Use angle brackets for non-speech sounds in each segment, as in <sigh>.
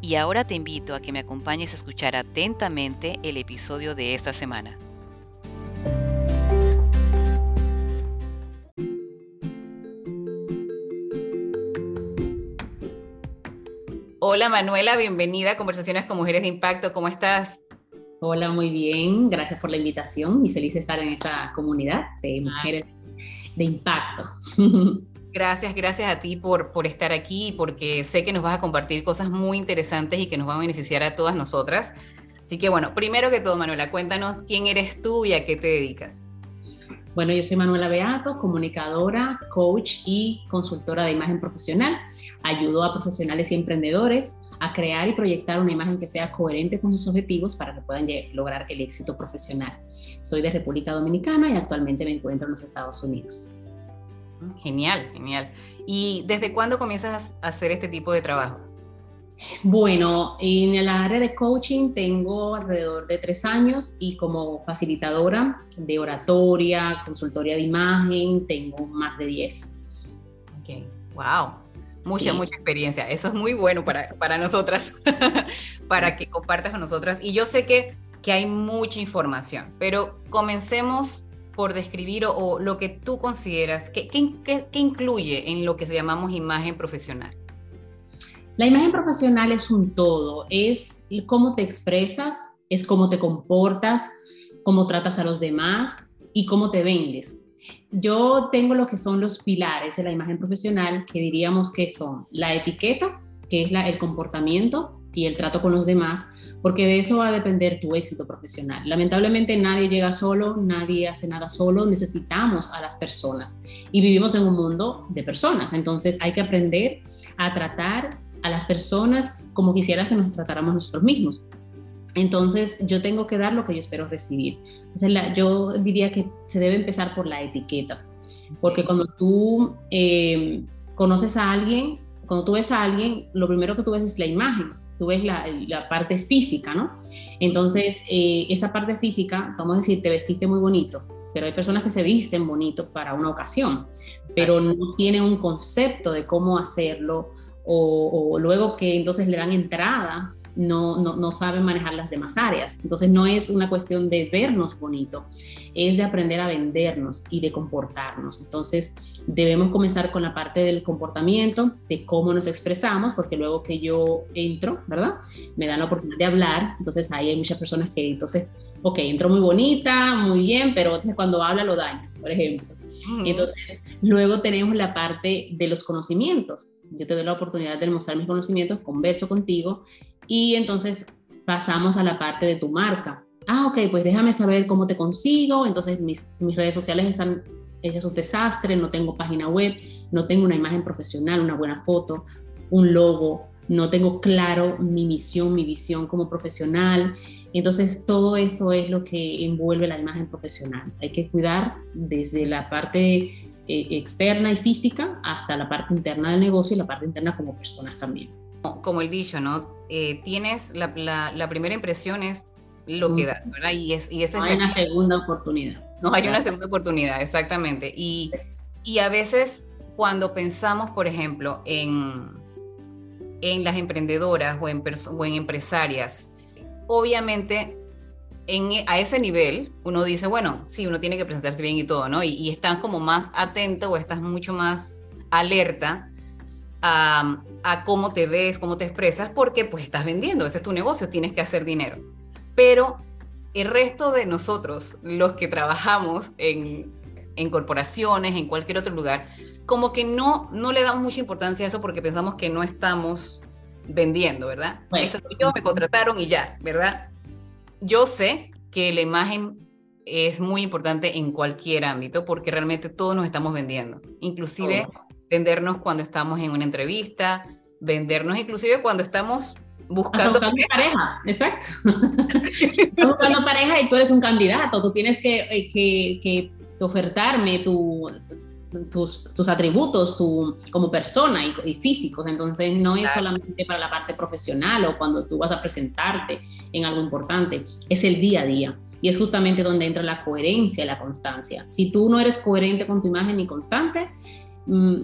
Y ahora te invito a que me acompañes a escuchar atentamente el episodio de esta semana. Hola Manuela, bienvenida a Conversaciones con Mujeres de Impacto. ¿Cómo estás? Hola, muy bien. Gracias por la invitación y feliz de estar en esta comunidad de mujeres de impacto. <laughs> Gracias, gracias a ti por, por estar aquí, porque sé que nos vas a compartir cosas muy interesantes y que nos van a beneficiar a todas nosotras. Así que bueno, primero que todo, Manuela, cuéntanos quién eres tú y a qué te dedicas. Bueno, yo soy Manuela Beato, comunicadora, coach y consultora de imagen profesional. Ayudo a profesionales y emprendedores a crear y proyectar una imagen que sea coherente con sus objetivos para que puedan lograr el éxito profesional. Soy de República Dominicana y actualmente me encuentro en los Estados Unidos. Genial, genial. ¿Y desde cuándo comienzas a hacer este tipo de trabajo? Bueno, en el área de coaching tengo alrededor de tres años y como facilitadora de oratoria, consultoría de imagen, tengo más de diez. Ok, wow. Mucha, mucha experiencia. Eso es muy bueno para, para nosotras, <laughs> para que compartas con nosotras. Y yo sé que, que hay mucha información, pero comencemos por describir o, lo que tú consideras, ¿qué, qué, qué incluye en lo que se llamamos imagen profesional? La imagen profesional es un todo, es cómo te expresas, es cómo te comportas, cómo tratas a los demás y cómo te vendes. Yo tengo lo que son los pilares de la imagen profesional, que diríamos que son la etiqueta, que es el comportamiento y el trato con los demás, porque de eso va a depender tu éxito profesional. Lamentablemente nadie llega solo, nadie hace nada solo, necesitamos a las personas y vivimos en un mundo de personas, entonces hay que aprender a tratar a las personas como quisiera que nos tratáramos nosotros mismos. Entonces yo tengo que dar lo que yo espero recibir. Entonces yo diría que se debe empezar por la etiqueta, porque cuando tú eh, conoces a alguien, cuando tú ves a alguien, lo primero que tú ves es la imagen, tú ves la, la parte física, ¿no? Entonces eh, esa parte física, vamos a decir, te vestiste muy bonito, pero hay personas que se visten bonito para una ocasión, pero no tienen un concepto de cómo hacerlo o, luego que entonces le dan entrada, no, no, no, saben manejar las demás áreas. Entonces no es una cuestión de vernos bonito, es de aprender a vendernos y de comportarnos. Entonces debemos comenzar con la parte del comportamiento, de cómo nos expresamos, porque luego que yo entro, ¿verdad? Me dan la oportunidad de hablar, entonces ahí hay muchas personas que entonces, ok, entro muy bonita, muy bien, pero entonces cuando habla lo daño, por ejemplo. Entonces luego tenemos la parte de los conocimientos yo te doy la oportunidad de mostrar mis conocimientos, converso contigo y entonces pasamos a la parte de tu marca. Ah, ok, pues déjame saber cómo te consigo. Entonces mis, mis redes sociales están hechas un desastre, no tengo página web, no tengo una imagen profesional, una buena foto, un logo, no tengo claro mi misión, mi visión como profesional. Entonces, todo eso es lo que envuelve la imagen profesional. Hay que cuidar desde la parte eh, externa y física hasta la parte interna del negocio y la parte interna como personas también. Como el dicho, ¿no? Eh, tienes la, la, primera impresión es lo que das, ¿verdad? Y, es, y esa no hay una segunda oportunidad. No hay una segunda oportunidad, exactamente. Y, y a veces cuando pensamos, por ejemplo, en, en las emprendedoras o en, o en empresarias, obviamente a ese nivel, uno dice, bueno, sí, uno tiene que presentarse bien y todo, ¿no? Y, y estás como más atento o estás mucho más alerta a, a, cómo te ves, cómo te expresas, porque pues estás vendiendo, ese es tu negocio, tienes que hacer dinero. Pero el resto de nosotros, los que trabajamos en, en corporaciones, en cualquier otro lugar, como que no, no le damos mucha importancia a eso porque pensamos que no estamos vendiendo, ¿verdad? Pues, eso, me contrataron y ya, ¿verdad? yo sé que la imagen es muy importante en cualquier ámbito porque realmente todos nos estamos vendiendo, inclusive vendernos cuando estamos en una entrevista, vendernos inclusive cuando estamos buscando, pareja. Exacto. <laughs> buscando pareja y tú eres un candidato, tú tienes que, eh, que, que ofertarme tu, tus, tus atributos tu, como persona y, físicos. Entonces, no es solamente para la parte profesional o cuando tú vas a presentarte en algo importante, es el día a día. Y es justamente donde entra la coherencia y la constancia. Si tú no eres coherente con tu imagen y constante,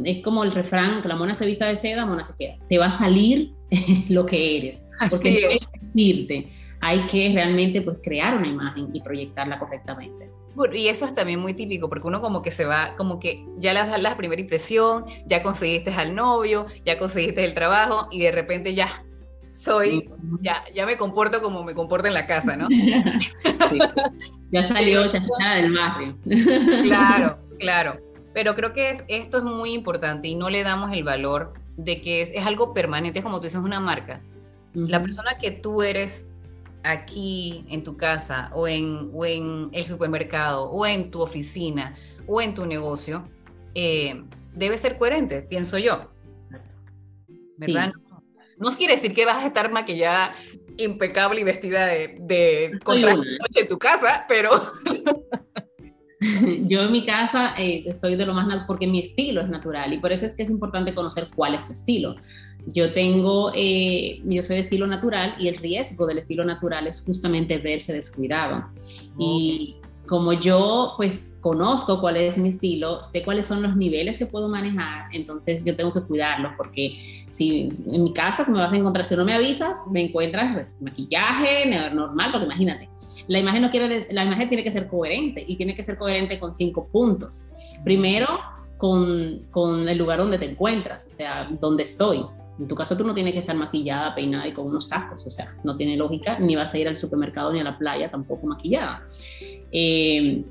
es como el refrán, que la mona se vista de seda, mona se queda. Te va a salir <laughs> lo que eres. Porque hay hay que realmente pues crear una imagen y proyectarla correctamente y eso es también muy típico, porque uno como que se va, como que ya le das la primera impresión, ya conseguiste al novio, ya conseguiste el trabajo y de repente ya soy, ya, ya me comporto como me comporto en la casa, ¿no? <laughs> Ya <laughs> salió, ya está del barrio. Claro, claro. Pero creo que esto es muy importante y no le damos el valor de que es, es algo permanente, como tú dices, una marca. La persona que tú eres aquí en tu casa o en, en el supermercado o en tu oficina o en tu negocio, eh, debe ser coherente, pienso yo. ¿Verdad? No, quiere decir que vas a estar maquillada impecable y vestida de, de noche en tu casa, pero... <laughs> <laughs> Yo en mi casa eh, estoy de lo más natural porque mi estilo es natural y por eso es que es importante conocer cuál es tu estilo. Yo tengo, eh, yo soy de estilo natural y el riesgo del estilo natural es justamente verse descuidado. Y como yo pues conozco cuál es mi estilo, sé cuáles son los niveles que puedo manejar, entonces yo tengo que cuidarlos porque si en mi casa me vas a encontrar, si no me avisas, me encuentras pues, maquillaje normal, porque imagínate, la imagen no quiere, la imagen tiene que ser coherente y tiene que ser coherente con cinco puntos. Primero, con, con el lugar donde te encuentras, o sea, donde estoy. En tu casa tú no tienes que estar maquillada, peinada y con unos tacos, o sea, no tiene lógica, ni vas a ir al supermercado ni a la playa tampoco maquillada. Eh,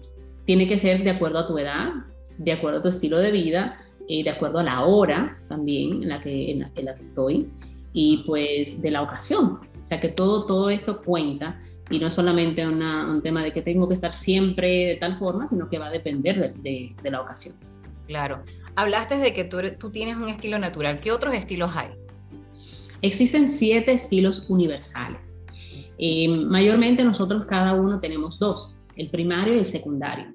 tiene que ser de acuerdo a tu edad, de acuerdo a tu estilo de vida, eh, de acuerdo a la hora también en la, que, en la, que estoy y pues de la ocasión. O sea que todo, todo esto cuenta y no es solamente un tema de que tengo que estar siempre de tal forma, sino que va a depender de, de la ocasión. Claro. Hablaste de que tú, tienes un estilo natural. ¿Qué otros estilos hay? Existen siete estilos universales. Eh, mayormente nosotros cada uno tenemos dos, el primario y el secundario.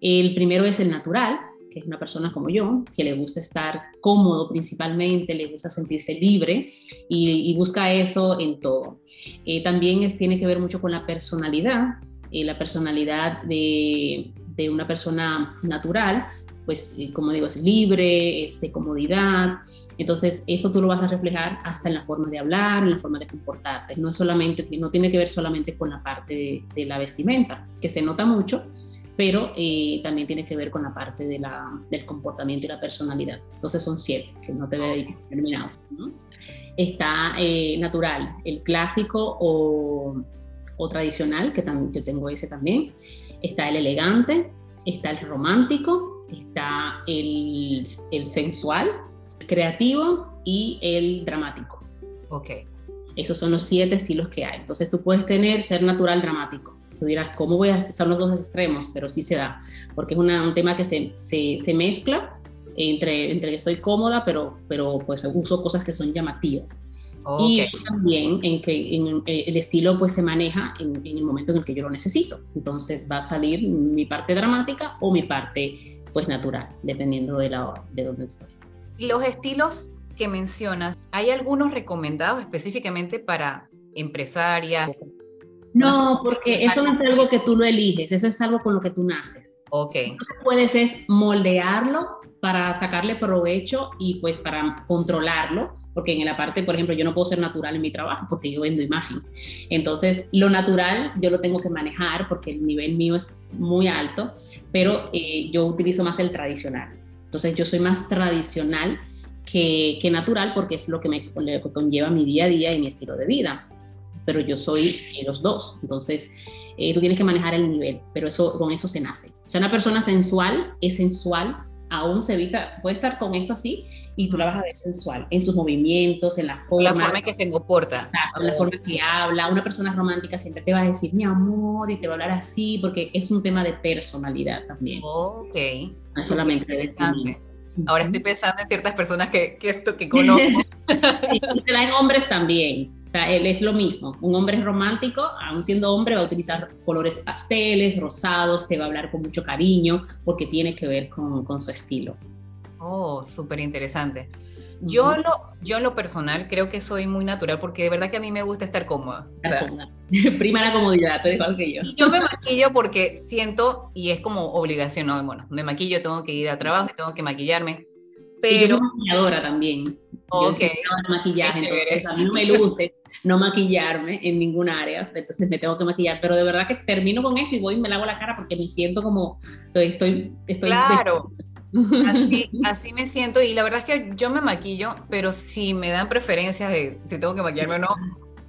El primero es el natural, que es una persona como yo, que le gusta estar cómodo principalmente, le gusta sentirse libre y, busca eso en todo. Eh, también tiene que ver mucho con la personalidad, eh, la personalidad de, una persona natural pues eh, como digo, es libre, es de comodidad. Entonces, eso tú lo vas a reflejar hasta en la forma de hablar, en la forma de comportarte. No es solamente, no tiene que ver solamente con la parte de, la vestimenta, que se nota mucho, pero eh, también tiene que ver con la parte de la, del comportamiento y la personalidad. Entonces son siete, que no te veo terminado. Está eh, natural, el clásico o, o tradicional, que también yo tengo ese también. Está el elegante, está el romántico, está el, el sensual, el creativo y el dramático. Ok. Esos son los siete estilos que hay. Entonces tú puedes tener ser natural dramático. Tú dirás, ¿cómo voy a...? Son los dos extremos, pero sí se da, porque es un tema que se, se, se, mezcla entre, entre que estoy cómoda, pero, pero pues uso cosas que son llamativas. Y también en que en, eh, el estilo pues se maneja en, en, el momento en el que yo lo necesito. Entonces va a salir mi parte dramática o mi parte pues natural, dependiendo de, la, de dónde estoy. Los estilos que mencionas, ¿hay algunos recomendados específicamente para empresarias? No, porque eso no es algo que tú lo eliges, eso es algo con lo que tú naces. Ok. Lo que puedes es moldearlo para sacarle provecho y pues para controlarlo, porque en la parte, por ejemplo, yo no puedo ser natural en mi trabajo porque yo vendo imagen. Entonces, lo natural yo lo tengo que manejar porque el nivel mío es muy alto, pero eh, yo utilizo más el tradicional. Entonces, yo soy más tradicional que, que natural porque es lo que me conlleva mi día a día y mi estilo de vida. Pero yo soy los dos. Entonces, eh, tú tienes que manejar el nivel, pero eso, con eso se nace. O sea, una persona sensual es sensual aún se vista, puede estar con esto así y tú la vas a ver sensual en sus movimientos, en la forma. La forma en que se comporta. en la forma que habla. Una persona romántica siempre te va a decir mi amor y te va a hablar así porque es un tema de personalidad también. Ok. No solamente de Ahora estoy pensando en ciertas personas que, que esto que conozco. <laughs> sí, te da en hombres también. Sea, él es lo mismo. Un hombre romántico, aún siendo hombre, va a utilizar colores pasteles, rosados, te va a hablar con mucho cariño porque tiene que ver con, con su estilo. Oh, súper interesante. Yo, lo, yo en lo personal creo que soy muy natural porque de verdad que a mí me gusta estar cómoda. <laughs> Prima la comodidad, tú eres igual que yo. Yo me maquillo porque siento, y es como obligación, no, bueno, me maquillo, tengo que ir al trabajo, tengo que maquillarme. Pero... yo soy maquilladora también. Okay. Yo soy maquillaje, entonces a mí no me luce no maquillarme en ningún área, entonces me tengo que maquillar, pero de verdad que termino con esto y voy y me lavo la cara porque me siento como estoy, estoy claro. <laughs> Así, me siento y la verdad es que yo me maquillo, pero si me dan preferencias de si tengo que maquillarme o no,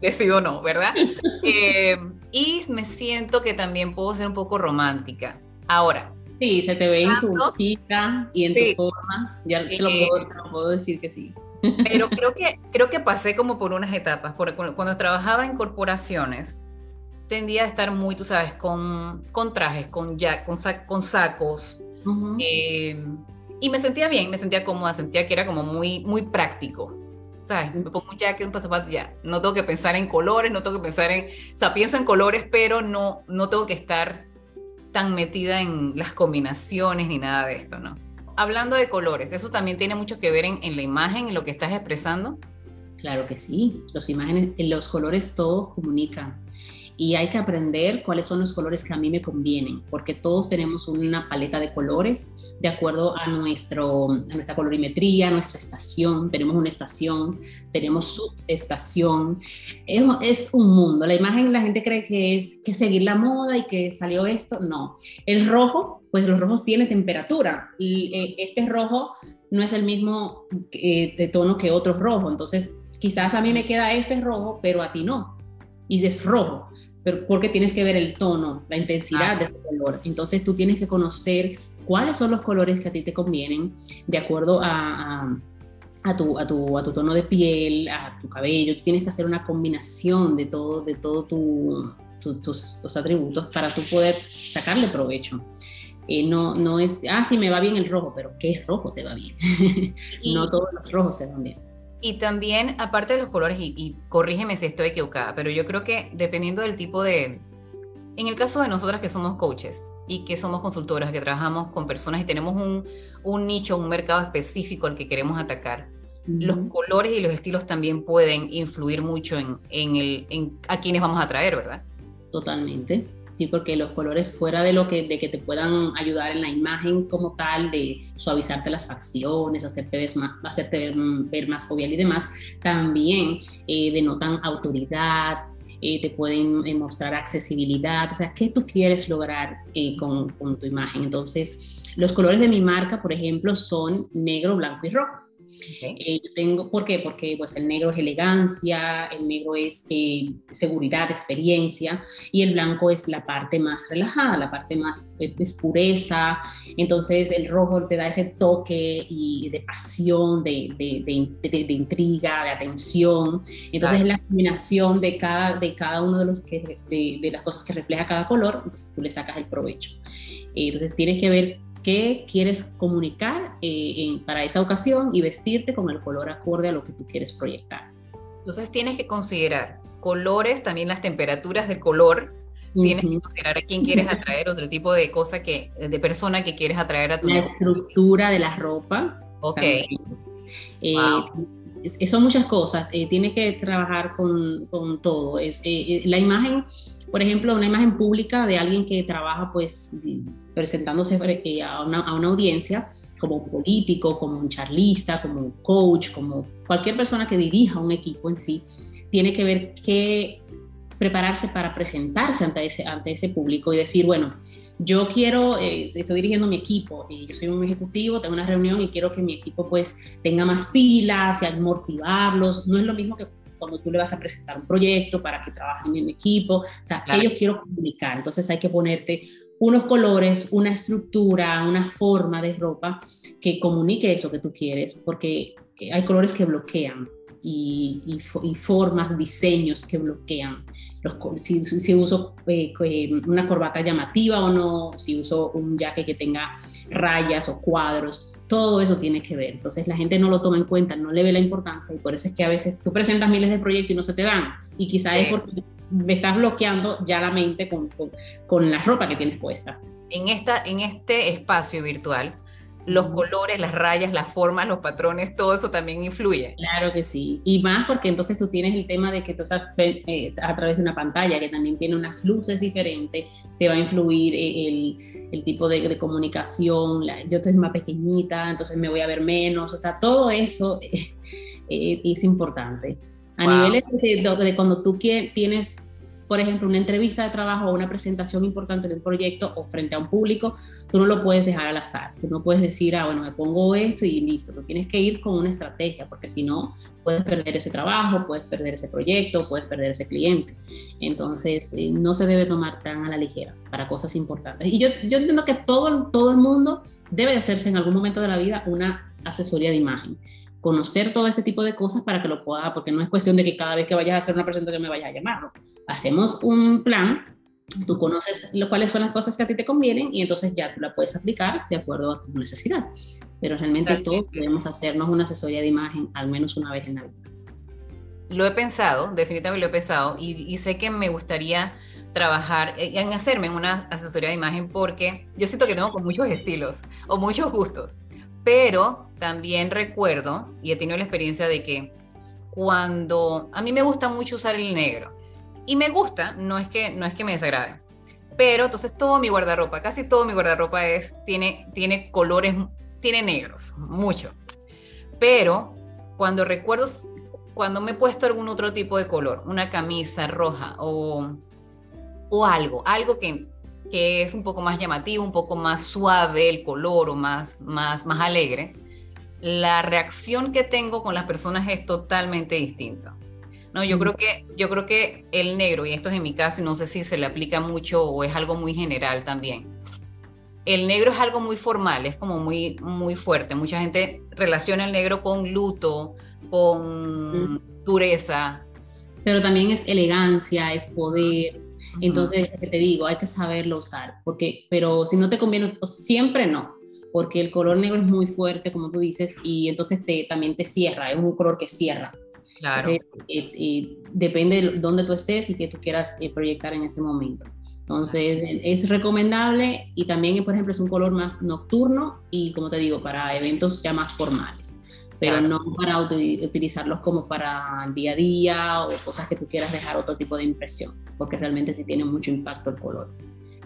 decido no, ¿verdad? <laughs> Eh, y me siento que también puedo ser un poco romántica. Ahora. Sí, se te ve en tu chica y en tu forma, ya te lo, puedo, decir que sí. Pero creo que, creo que pasé como por unas etapas, porque cuando trabajaba en corporaciones, tendía a estar muy, tú sabes, con, con trajes, con, ya, con, con sacos, eh, y me sentía bien, me sentía cómoda, sentía que era como muy, muy práctico. ¿Sabes? Me pongo un jacket, un pasaporte, ya. No tengo que pensar en colores, no tengo que pensar en. O sea, pienso en colores, pero no, no tengo que estar tan metida en las combinaciones ni nada de esto, ¿no? Hablando de colores, ¿eso también tiene mucho que ver en, la imagen, en lo que estás expresando? Claro que sí, los imágenes, los colores todos comunican y hay que aprender cuáles son los colores que a mí me convienen, porque todos tenemos una paleta de colores de acuerdo a, nuestro, nuestra colorimetría, nuestra estación. Tenemos una estación, tenemos subestación. Es, es un mundo. La imagen la gente cree que es que seguir la moda y que salió esto. No. El rojo, pues los rojos tienen temperatura. Eh, este rojo no es el mismo eh, de tono que otro rojo. Entonces, quizás a mí me queda este rojo, pero a ti no y es rojo, pero porque tienes que ver el tono, la intensidad de ese color. Entonces tú tienes que conocer cuáles son los colores que a ti te convienen de acuerdo a, a, tu, a, tu, a tu tono de piel, a tu cabello. tienes que hacer una combinación de todo, de todo tu, tus, tus, atributos para tú poder sacarle provecho. Eh, no, no es, ah, sí, me va bien el rojo, pero ¿qué rojo te va bien? <laughs> no todos los rojos te van bien. Y también, aparte de los colores, y, corrígeme si estoy equivocada, pero yo creo que dependiendo del tipo de... En el caso de nosotras que somos coaches y que somos consultoras, que trabajamos con personas y tenemos un, un nicho, un mercado específico al que queremos atacar, los colores y los estilos también pueden influir mucho en, en, el, en a quienes vamos a atraer, ¿verdad? Totalmente. ¿Sí? porque los colores fuera de lo que, de que te puedan ayudar en la imagen como tal, de suavizarte las facciones, hacerte ver más, hacerte ver, más jovial y demás, también eh, denotan autoridad, eh, te pueden eh, mostrar accesibilidad, o sea, ¿qué tú quieres lograr con, con tu imagen? Entonces, los colores de mi marca, por ejemplo, son negro, blanco y rojo. Eh, tengo, ¿Por qué? Porque pues, el negro es elegancia, el negro es eh, seguridad, experiencia, y el blanco es la parte más relajada, la parte más eh, es pureza. Entonces el rojo te da ese toque y de pasión, de, de, de, intriga, de atención. Entonces es la combinación de cada, de cada uno de, los que, de, las cosas que refleja cada color, entonces tú le sacas el provecho. entonces tienes que ver qué quieres comunicar eh, para esa ocasión y vestirte con el color acorde a lo que tú quieres proyectar. Entonces tienes que considerar colores, también las temperaturas del color, tienes que considerar a quién quieres atraer o el tipo de cosa que, de persona que quieres atraer a tu La estructura de la ropa. Ok. Eh, son muchas cosas, eh, que trabajar con, con todo. Es, la imagen, por ejemplo, una imagen pública de alguien que trabaja pues presentándose eh, a una, a una audiencia como un político, como un charlista, como un coach, como cualquier persona que dirija un equipo en sí, tiene que ver qué prepararse para presentarse ante ese, ante ese público y decir, bueno, yo quiero, eh, estoy dirigiendo mi equipo, y yo soy un ejecutivo, tengo una reunión y quiero que mi equipo pues tenga más pilas y motivarlos. No es lo mismo que cuando tú le vas a presentar un proyecto para que trabajen en equipo, o sea, que yo quiero comunicar. Entonces hay que ponerte unos colores, una estructura, una forma de ropa que comunique eso que tú quieres, porque eh, hay colores que bloquean y, formas, diseños que bloquean. Los, si, si, uso eh, una corbata llamativa o no, si uso un jacket que tenga rayas o cuadros, todo eso tiene que ver. Entonces la gente no lo toma en cuenta, no le ve la importancia y por eso es que a veces tú presentas miles de proyectos y no se te dan. Y quizás es porque me estás bloqueando ya la mente con, con, con, la ropa que tienes puesta. En, esta, en este espacio virtual, los colores, las rayas, las formas, los patrones, todo eso también influye. Claro que sí. Y más porque entonces tú tienes el tema de que tú estás eh, a través de una pantalla que también tiene unas luces diferentes, te va a influir eh, el, el tipo de, de comunicación. yo estoy más pequeñita, entonces me voy a ver menos. O sea, todo eso <laughs> eh, es importante. A niveles de, de, cuando tú tienes por ejemplo, una entrevista de trabajo o una presentación importante de un proyecto o frente a un público, tú no lo puedes dejar al azar. Tú no puedes decir, ah, bueno, me pongo esto y listo. Tú tienes que ir con una estrategia, porque si no, puedes perder ese trabajo, puedes perder ese proyecto, puedes perder ese cliente. Entonces, eh, no se debe tomar tan a la ligera para cosas importantes. Y yo, yo entiendo que todo, todo el mundo debe de hacerse en algún momento de la vida una asesoría de imagen conocer todo este tipo de cosas para que lo pueda, porque no es cuestión de que cada vez que vayas a hacer una presentación me vayas a llamar. Hacemos un plan, tú conoces lo, cuáles son las cosas que a ti te convienen y entonces ya tú la puedes aplicar de acuerdo a tu necesidad. Pero realmente todos podemos hacernos una asesoría de imagen al menos una vez en la vida. Lo he pensado, definitivamente lo he pensado y, y sé que me gustaría trabajar en hacerme una asesoría de imagen porque yo siento que tengo con muchos estilos o muchos gustos. Pero también recuerdo, y he tenido la experiencia de que cuando a mí me gusta mucho usar el negro, y me gusta, no es que, no es que me desagrade, pero entonces todo mi guardarropa, casi todo mi guardarropa es, tiene, tiene colores, tiene negros, mucho. Pero cuando recuerdo, cuando me he puesto algún otro tipo de color, una camisa roja o, o algo, algo que, que es un poco más llamativo, un poco más suave el color o más, más, más alegre, la reacción que tengo con las personas es totalmente distinta. No, yo creo que yo creo que el negro y esto es en mi caso y no sé si se le aplica mucho o es algo muy general también. El negro es algo muy formal, es como muy muy fuerte. Mucha gente relaciona el negro con luto, con dureza. Pero también es elegancia, es poder, entonces, te digo, hay que saberlo usar, porque, pero si no te conviene, siempre no, porque el color negro es muy fuerte, como tú dices, y entonces te, también te cierra, es un color que cierra. Claro. Eh, depende de dónde tú estés y que tú quieras eh, proyectar en ese momento. Entonces, es recomendable y también, por ejemplo, es un color más nocturno y, como te digo, para eventos ya más formales pero no para utilizarlos como para el día a día o cosas que tú quieras dejar otro tipo de impresión, porque realmente sí tiene mucho impacto el color.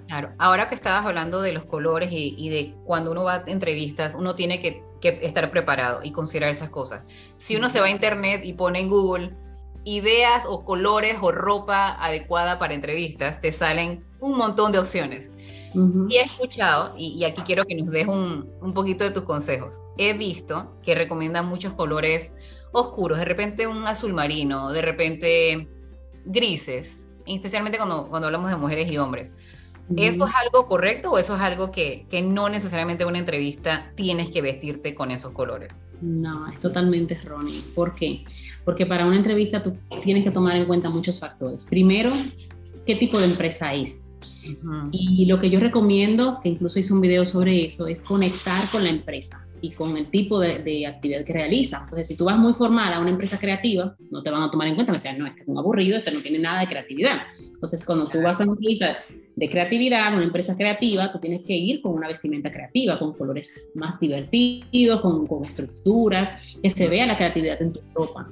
Claro, ahora que estabas hablando de los colores y, de cuando uno va a entrevistas, uno tiene que, que, estar preparado y considerar esas cosas. Si uno se va a internet y pone en Google ideas o colores o ropa adecuada para entrevistas, te salen un montón de opciones. Y he escuchado, y, aquí quiero que nos des un, un, poquito de tus consejos. He visto que recomiendan muchos colores oscuros, de repente un azul marino, de repente grises, especialmente cuando, cuando hablamos de mujeres y hombres. ¿Eso es algo correcto o eso es algo que, que no necesariamente en una entrevista tienes que vestirte con esos colores? No, es totalmente erróneo. ¿Por qué? Porque para una entrevista tú tienes que tomar en cuenta muchos factores. Primero, ¿qué tipo de empresa es? Y lo que yo recomiendo, que incluso hice un video sobre eso, es conectar con la empresa y con el tipo de, actividad que realiza. Entonces, si tú vas muy formal a una empresa creativa, no te van a tomar en cuenta, me decían, no, este es un aburrido, este no tiene nada de creatividad. Entonces, cuando tú vas a una empresa de creatividad, una empresa creativa, tú tienes que ir con una vestimenta creativa, con colores más divertidos, con, con estructuras, que se vea la creatividad en tu ropa.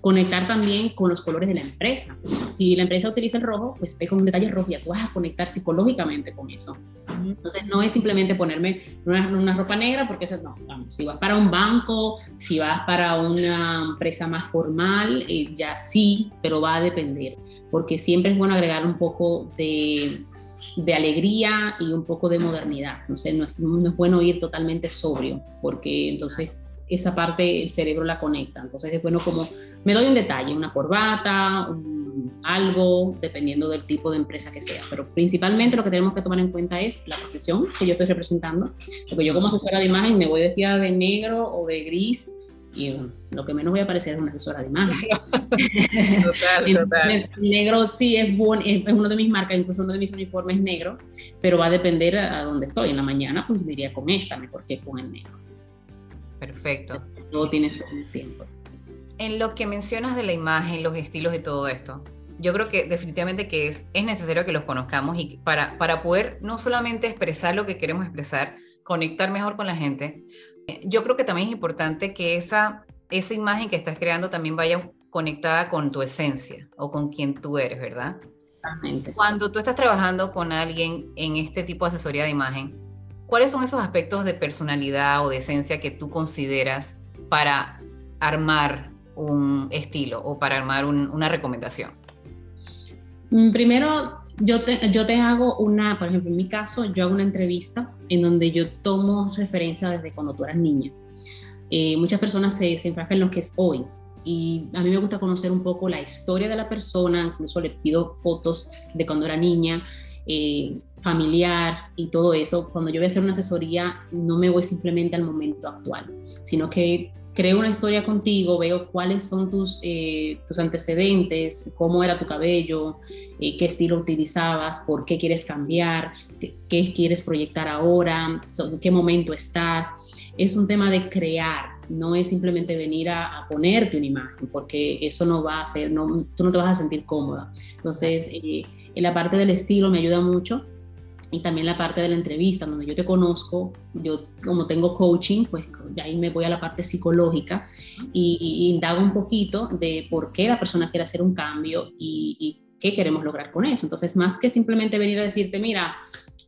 Conectar también con los colores de la empresa. Si la empresa utiliza el rojo, pues ve con un detalle rojo y tú vas a conectar psicológicamente con eso. Entonces no es simplemente ponerme una, ropa negra, porque eso no. si vas para un banco, si vas para una empresa más formal, eh, ya sí, pero va a depender, porque siempre es bueno agregar un poco de, de alegría y un poco de modernidad. Sé, no, es, no es bueno ir totalmente sobrio, porque entonces esa parte el cerebro la conecta. Entonces es bueno como me doy un detalle, una corbata, algo, dependiendo del tipo de empresa que sea. Pero principalmente lo que tenemos que tomar en cuenta es la profesión que yo estoy representando. Porque yo como asesora de imagen me voy vestida de negro o de gris y lo que menos voy a parecer es una asesora de imagen. <laughs> Total, <laughs> total. El negro sí es, es, uno de mis marcas, incluso uno de mis uniformes negro, pero va a depender a, dónde estoy. En la mañana pues me iría con esta mejor que con el negro. Perfecto. Luego tienes un tiempo. En lo que mencionas de la imagen, los estilos y todo esto, yo creo que definitivamente que es, es necesario que los conozcamos y para, para poder no solamente expresar lo que queremos expresar, conectar mejor con la gente, yo creo que también es importante que esa, esa imagen que estás creando también vaya conectada con tu esencia o con quien tú eres, ¿verdad? Exactamente. Cuando tú estás trabajando con alguien en este tipo de asesoría de imagen, ¿cuáles son esos aspectos de personalidad o de esencia que tú consideras para armar un estilo o para armar una recomendación? Mm, primero, yo te, yo te hago una, por ejemplo, en mi caso, yo hago una entrevista en donde yo tomo referencia desde cuando tú eras niña. Eh, muchas personas se, se enfrascan en lo que es hoy, y a mí me gusta conocer un poco la historia de la persona, incluso le pido fotos de cuando era niña, eh, familiar y todo eso. Cuando yo voy a hacer una asesoría, no me voy simplemente al momento actual, sino que creo una historia contigo, veo cuáles son tus, eh, tus antecedentes, cómo era tu cabello, eh, qué estilo utilizabas, por qué quieres cambiar, qué, quieres proyectar ahora, en qué momento estás. Es un tema de crear, no es simplemente venir a, ponerte una imagen, porque eso no va a ser, no, tú no te vas a sentir cómoda. Entonces, eh, la parte del estilo me ayuda mucho y también la parte de la entrevista, donde yo te conozco, yo como tengo coaching, pues ya ahí me voy a la parte psicológica y, indago un poquito de por qué la persona quiere hacer un cambio y, qué queremos lograr con eso. Entonces, más que simplemente venir a decirte, mira,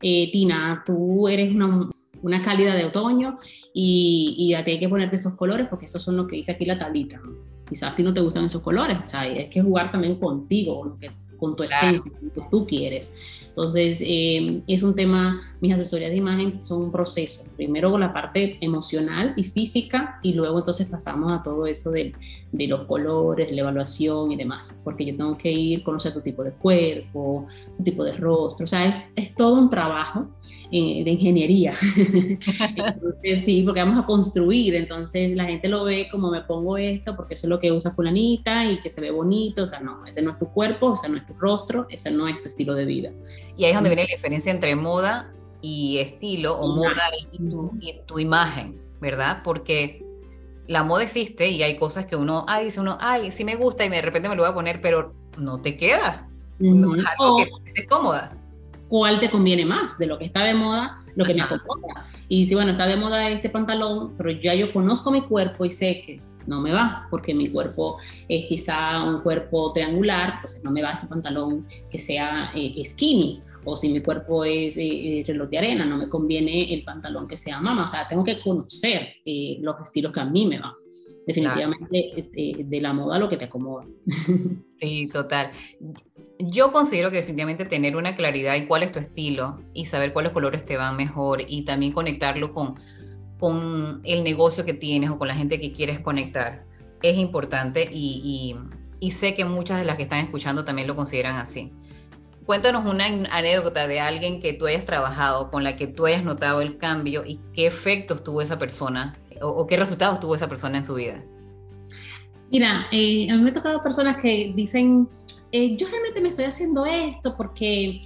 eh, Tina, tú eres una, una cálida de otoño y, y hay que ponerte esos colores porque esos son los que dice aquí la tablita. Quizás a ti no te gustan esos colores, o sea, hay que jugar también contigo, lo con tu esencia, con lo que tú quieres. Entonces, eh, es un tema, mis asesorías de imagen son un proceso. Primero con la parte emocional y física y luego entonces pasamos a todo eso de, de los colores, la evaluación y demás, porque yo tengo que ir, conocer tu tipo de cuerpo, tu tipo de rostro, o sea, es, es todo un trabajo eh, de ingeniería. <laughs> entonces, sí, porque vamos a construir, entonces la gente lo ve como me pongo esto porque eso es lo que usa fulanita y que se ve bonito, o sea, no, ese no es tu cuerpo, o sea, no es tu rostro, ese no es tu estilo de vida. Y ahí es donde viene la diferencia entre moda y estilo, o moda y tu, imagen, ¿verdad? Porque la moda existe y hay cosas que uno, ay, dice uno, ay, sí me gusta y de repente me lo voy a poner, pero no te queda. No es algo que estés cómoda. ¿Cuál te conviene más? De lo que está de moda, lo que me acomoda. Y si, bueno, está de moda este pantalón, pero ya yo conozco mi cuerpo y sé que no me va, porque mi cuerpo es quizá un cuerpo triangular, entonces no me va ese pantalón que sea eh, skinny, o si mi cuerpo es eh, eh, reloj de arena, no me conviene el pantalón que sea mama, o sea, tengo que conocer los estilos que a mí me van. Definitivamente de la moda lo que te acomoda. <laughs> Sí, total. Yo considero que definitivamente tener una claridad en cuál es tu estilo y saber cuáles colores te van mejor y también conectarlo con con el negocio que tienes o con la gente que quieres conectar es importante y, sé que muchas de las que están escuchando también lo consideran así. Cuéntanos una anécdota de alguien que tú hayas trabajado, con la que tú hayas notado el cambio y qué efectos tuvo esa persona o, qué resultados tuvo esa persona en su vida. Mira, eh, a mí me ha tocado personas que dicen, eh, yo realmente me estoy haciendo esto porque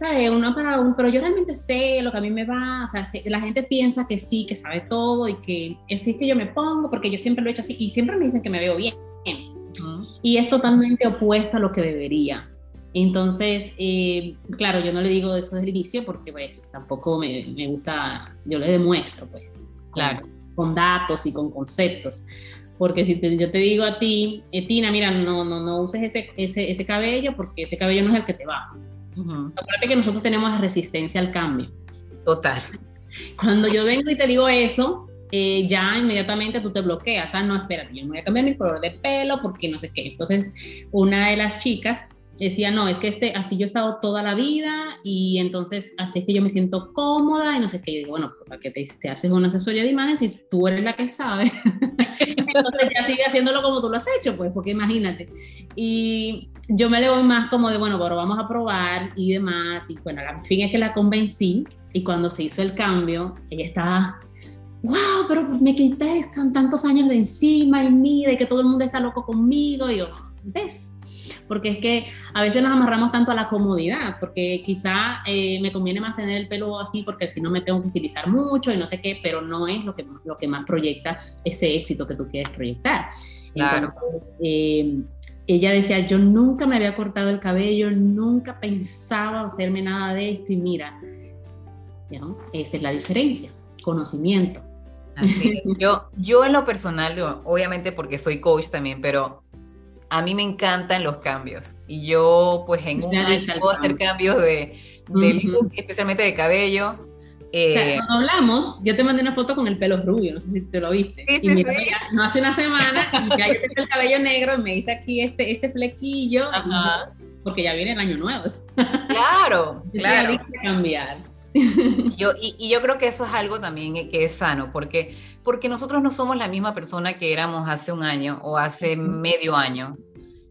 ¿sabes? Uno para uno, pero yo realmente sé lo que a mí me va, o sea, la gente piensa que sí, que sabe todo y que es así que yo me pongo, porque yo siempre lo he hecho así y siempre me dicen que me veo bien. Y es totalmente opuesto a lo que debería. Entonces, eh, claro, yo no le digo eso desde el inicio porque pues tampoco me, me gusta, yo le demuestro pues, claro, con, datos y con conceptos. Porque si yo te digo a ti, eh, Tina, mira, no, no, no uses ese, ese, ese cabello porque ese cabello no es el que te va. Acuérdate que nosotros tenemos resistencia al cambio. Total. Cuando yo vengo y te digo eso, eh, ya inmediatamente tú te bloqueas. Ah, no, espérate, yo me voy a cambiar mi color de pelo porque no sé qué. Entonces, una de las chicas decía, no, es que este, así yo he estado toda la vida y entonces así es que yo me siento cómoda y no sé qué. Yo digo, bueno, ¿para que te, haces una asesoría de imagen si tú eres la que sabe? <laughs> entonces ya sigue haciéndolo como tú lo has hecho, pues, porque imagínate. Y yo me le voy más como de, bueno, pero vamos a probar y demás. Y bueno, al fin es que la convencí y cuando se hizo el cambio, ella estaba, wow, pero pues me quité tantos años de encima y mira, y que todo el mundo está loco conmigo. Y yo, ¿ves? Porque es que a veces nos amarramos tanto a la comodidad, porque quizá eh, me conviene más tener el pelo así porque si no me tengo que utilizar mucho y no sé qué, pero no es lo que, lo que más proyecta ese éxito que tú quieres proyectar. Entonces, eh, ella decía, yo nunca me había cortado el cabello, nunca pensaba hacerme nada de esto y mira, esa es la diferencia, conocimiento. Yo, yo en lo personal, obviamente porque soy coach también, pero a mí me encantan los cambios y yo pues en un año puedo hacer cambios de, especialmente de cabello. Eh, cuando hablamos, yo te mandé una foto con el pelo rubio, no sé si te lo viste. y mira, no hace una semana y ya yo tengo el cabello negro y me hice aquí este, este flequillo, porque ya viene el año nuevo. <laughs> Claro, claro. cambiar. Yo, y, yo creo que eso es algo también que es sano, porque, porque nosotros no somos la misma persona que éramos hace un año o hace medio año,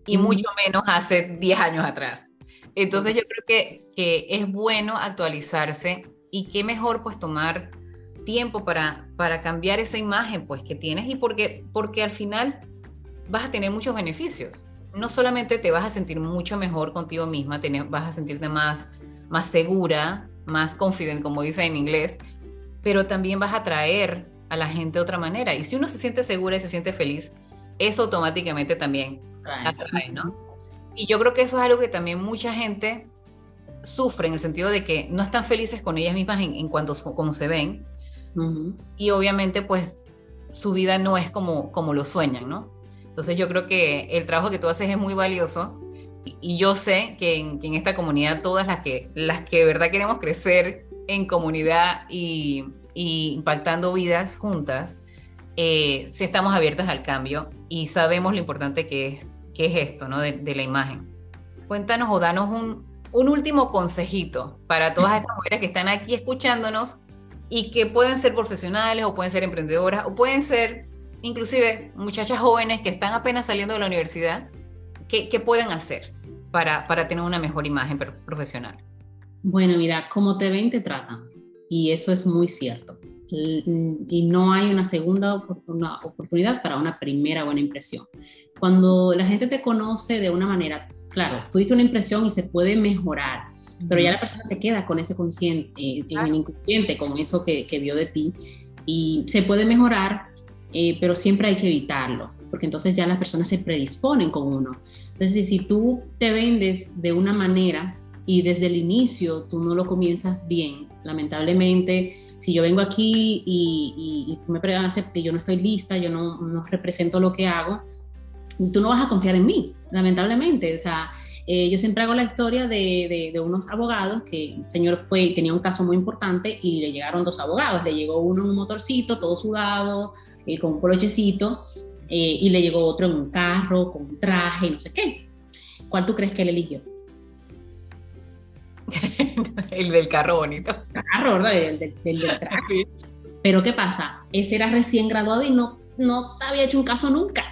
y mucho menos hace 10 años atrás. Entonces yo creo que, que es bueno actualizarse y qué mejor pues tomar tiempo para, para cambiar esa imagen pues que tienes y porque, porque al final vas a tener muchos beneficios. No solamente te vas a sentir mucho mejor contigo misma, vas a sentirte más, más segura, más confident, como dice en inglés, pero también vas a atraer a la gente de otra manera. Y si uno se siente segura y se siente feliz, eso automáticamente también atrae, ¿no? Y yo creo que eso es algo que también mucha gente sufre en el sentido de que no están felices con ellas mismas en, cuanto a cómo se ven. Y obviamente, pues, su vida no es como, como lo sueñan, ¿no? Entonces yo creo que el trabajo que tú haces es muy valioso y yo sé que en, esta comunidad todas las que, las que de verdad queremos crecer en comunidad y, impactando vidas juntas, eh, si estamos abiertas al cambio y sabemos lo importante que es, que es esto, ¿no? De, la imagen. Cuéntanos o danos un, un último consejito para todas estas mujeres que están aquí escuchándonos y que pueden ser profesionales o pueden ser emprendedoras o pueden ser inclusive muchachas jóvenes que están apenas saliendo de la universidad ¿qué, pueden hacer para, para tener una mejor imagen profesional? Bueno, mira, como te ven, te tratan. Y eso es muy cierto. Y no hay una segunda oportunidad para una primera buena impresión. Cuando la gente te conoce de una manera, claro, tú diste una impresión y se puede mejorar, pero ya la persona se queda con ese consciente, eh, inconsciente, con eso que, que, vio de ti. Y se puede mejorar, eh, pero siempre hay que evitarlo porque entonces ya las personas se predisponen con uno. Entonces, si tú te vendes de una manera y desde el inicio tú no lo comienzas bien, lamentablemente, si yo vengo aquí y, tú me preguntas que yo no estoy lista, yo no, no represento lo que hago, tú no vas a confiar en mí, lamentablemente. O sea, eh, yo siempre hago la historia de, de, unos abogados que el señor fue, tenía un caso muy importante y le llegaron dos abogados. Le llegó uno en un motorcito, todo sudado, eh, con un polochecito, eh, y le llegó otro en un carro, con un traje y no sé qué. ¿Cuál tú crees que él eligió? <laughs> el del carro bonito. El carro, ¿verdad? El del, traje. <laughs> Pero ¿qué pasa? Ese era recién graduado y no, no había hecho un caso nunca.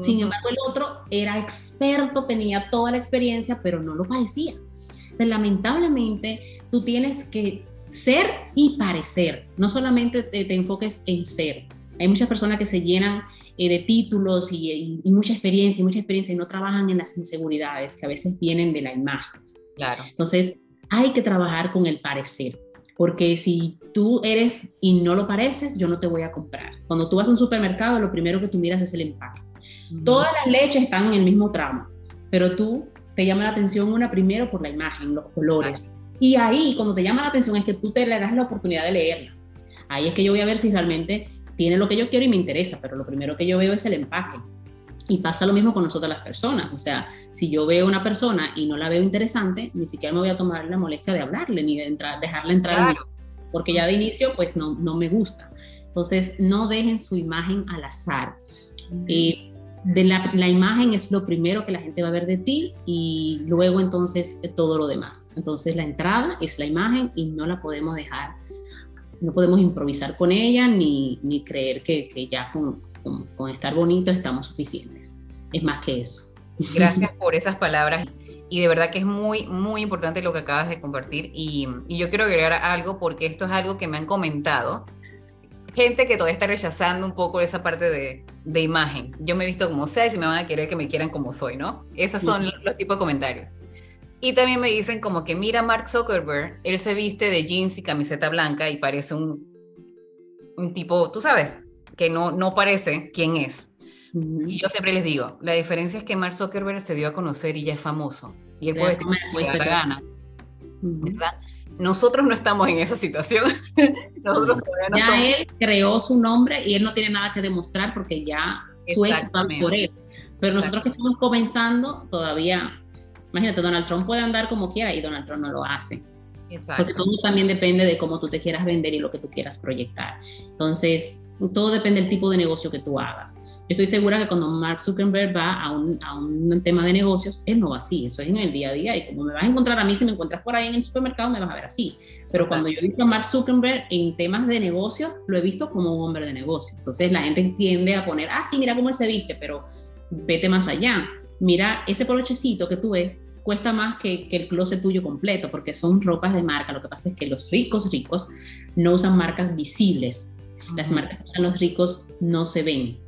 Sin embargo, el otro era experto, tenía toda la experiencia, pero no lo parecía. Entonces, lamentablemente, tú tienes que ser y parecer. No solamente te enfoques en ser. Hay muchas personas que se llenan eh, de títulos y, mucha experiencia y mucha experiencia y no trabajan en las inseguridades que a veces vienen de la imagen. Claro. Entonces, hay que trabajar con el parecer, porque si tú eres y no lo pareces, yo no te voy a comprar. Cuando tú vas a un supermercado, lo primero que tú miras es el empaque. Todas las leches están en el mismo tramo, pero tú te llama la atención una primero por la imagen, los colores. Y ahí, cuando te llama la atención, es que tú te le das la oportunidad de leerla. Ahí es que yo voy a ver si realmente tiene lo que yo quiero y me interesa, pero lo primero que yo veo es el empaque. Y pasa lo mismo con nosotras las personas. O sea, si yo veo una persona y no la veo interesante, ni siquiera me voy a tomar la molestia de hablarle ni de entrar, dejarla entrar en mi porque ya de inicio pues no, no me gusta. Entonces, no dejen su imagen al azar. Eh, de la, la, imagen es lo primero que la gente va a ver de ti y luego entonces todo lo demás. Entonces la entrada es la imagen y no la podemos dejar no podemos improvisar con ella ni, ni creer que, que ya con, con, estar bonito estamos suficientes. Es más que eso. Gracias por esas palabras. Y de verdad que es muy, muy importante lo que acabas de compartir. Y, y yo quiero agregar algo porque esto es algo que me han comentado gente que todavía está rechazando un poco esa parte de, de imagen. Yo me he visto como sea y si me van a querer que me quieran como soy, ¿no? Esos son los tipos de comentarios. Y también me dicen como que mira Mark Zuckerberg, él se viste de jeans y camiseta blanca y parece un, un tipo, tú sabes, que no, no parece quién es. Y yo siempre les digo, la diferencia es que Mark Zuckerberg se dio a conocer y ya es famoso. Y él puede estar la gana. ¿verdad? Nosotros no estamos en esa situación. <laughs> Nosotros todavía no ya él creó su nombre y él no tiene nada que demostrar porque ya su éxito por él. Pero nosotros que estamos comenzando, todavía, imagínate, Donald Trump puede andar como quiera y Donald Trump no lo hace. Exacto. Porque todo también depende de cómo tú te quieras vender y lo que tú quieras proyectar. Entonces, todo depende del tipo de negocio que tú hagas. Yo estoy segura que cuando Mark Zuckerberg va a un, a un, tema de negocios, él no va así, eso es en el día a día. Y como me vas a encontrar a mí, si me encuentras por ahí en el supermercado, me vas a ver así. Pero cuando yo he visto a Mark Zuckerberg en temas de negocios, lo he visto como un hombre de negocio. Entonces la gente tiende a poner, ah, sí, mira cómo él se viste, pero vete más allá. Mira, ese polochecito que tú ves cuesta más que, que, el closet tuyo completo, porque son ropas de marca. Lo que pasa es que los ricos ricos no usan marcas visibles. Las marcas que usan los ricos no se ven.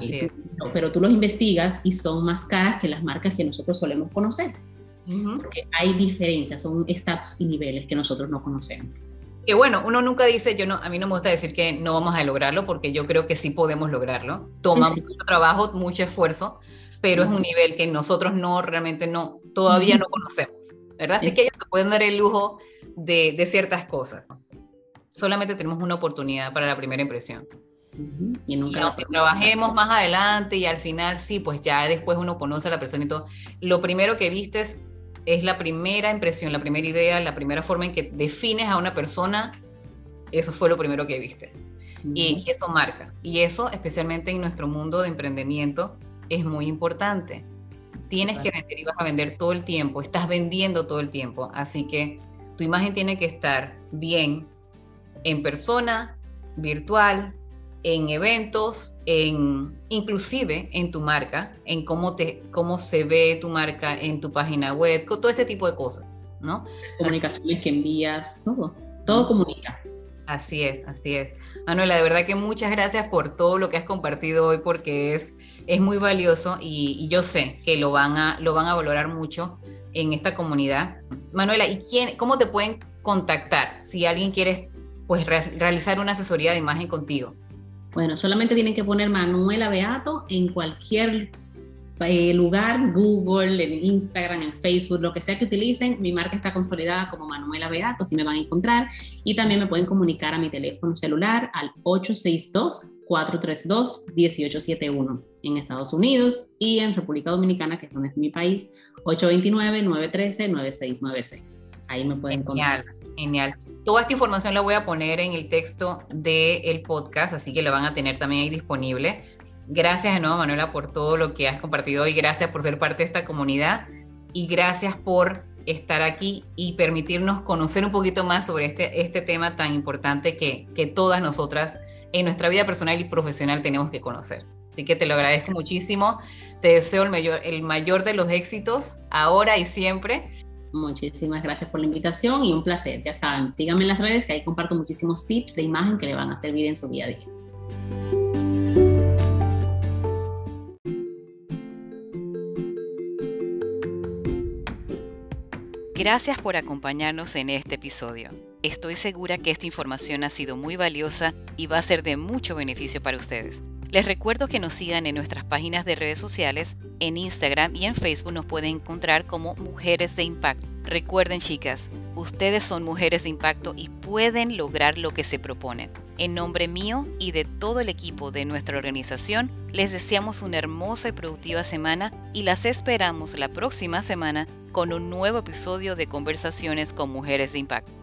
Eh, pero tú los investigas y son más caras que las marcas que nosotros solemos conocer. Porque hay diferencias, son estatus y niveles que nosotros no conocemos. Que bueno, uno nunca dice, yo no, a mí no me gusta decir que no vamos a lograrlo, porque yo creo que sí podemos lograrlo. Toma mucho trabajo, mucho esfuerzo, pero es un nivel que nosotros no, realmente no, todavía no conocemos, ¿verdad? Así que ellos se pueden dar el lujo de, de ciertas cosas. Solamente tenemos una oportunidad para la primera impresión. Y nunca trabajemos más adelante y al final sí, pues ya después uno conoce a la persona y todo. Lo primero que vistes es la primera impresión, la primera idea, la primera forma en que defines a una persona, eso fue lo primero que viste. y, eso marca. Y eso, especialmente en nuestro mundo de emprendimiento, es muy importante. Tienes que vender y vas a vender todo el tiempo, estás vendiendo todo el tiempo, así que tu imagen tiene que estar bien en persona, virtual, en eventos, en inclusive en tu marca, en cómo te cómo se ve tu marca en tu página web, todo este tipo de cosas, ¿no? Comunicaciones que envías, todo, todo comunica. Así es, así es. Manuela, de verdad que muchas gracias por todo lo que has compartido hoy porque es, es muy valioso y, yo sé que lo van, a, lo van a valorar mucho en esta comunidad. Manuela, ¿y quién, cómo te pueden contactar si alguien quiere pues, realizar una asesoría de imagen contigo? Bueno, solamente tienen que poner Manuela Beato en cualquier eh, lugar, Google, en Instagram, en Facebook, lo que sea que utilicen. Mi marca está consolidada como Manuela Beato, así me van a encontrar. Y también me pueden comunicar a mi teléfono celular al 862-432-1871 en Estados Unidos y en República Dominicana, que es donde es mi país, 829-913-9696. Ahí me pueden encontrar. Genial. Toda esta información la voy a poner en el texto del podcast, así que la van a tener también ahí disponible. Gracias de nuevo, Manuela, por todo lo que has compartido hoy. Gracias por ser parte de esta comunidad y gracias por estar aquí y permitirnos conocer un poquito más sobre este, este tema tan importante que, que todas nosotras en nuestra vida personal y profesional tenemos que conocer. Así que te lo agradezco muchísimo. Te deseo el mayor, el mayor de los éxitos ahora y siempre Muchísimas gracias por la invitación y un placer. Ya saben, síganme en las redes que ahí comparto muchísimos tips de imagen que le van a servir en su día a día. Gracias por acompañarnos en este episodio. Estoy segura que esta información ha sido muy valiosa y va a ser de mucho beneficio para ustedes. Les recuerdo que nos sigan en nuestras páginas de redes sociales, en Instagram y en Facebook nos pueden encontrar como Mujeres de Impacto. Recuerden chicas, ustedes son mujeres de impacto y pueden lograr lo que se proponen. En nombre mío y de todo el equipo de nuestra organización, les deseamos una hermosa y productiva semana y las esperamos la próxima semana con un nuevo episodio de Conversaciones con Mujeres de Impacto.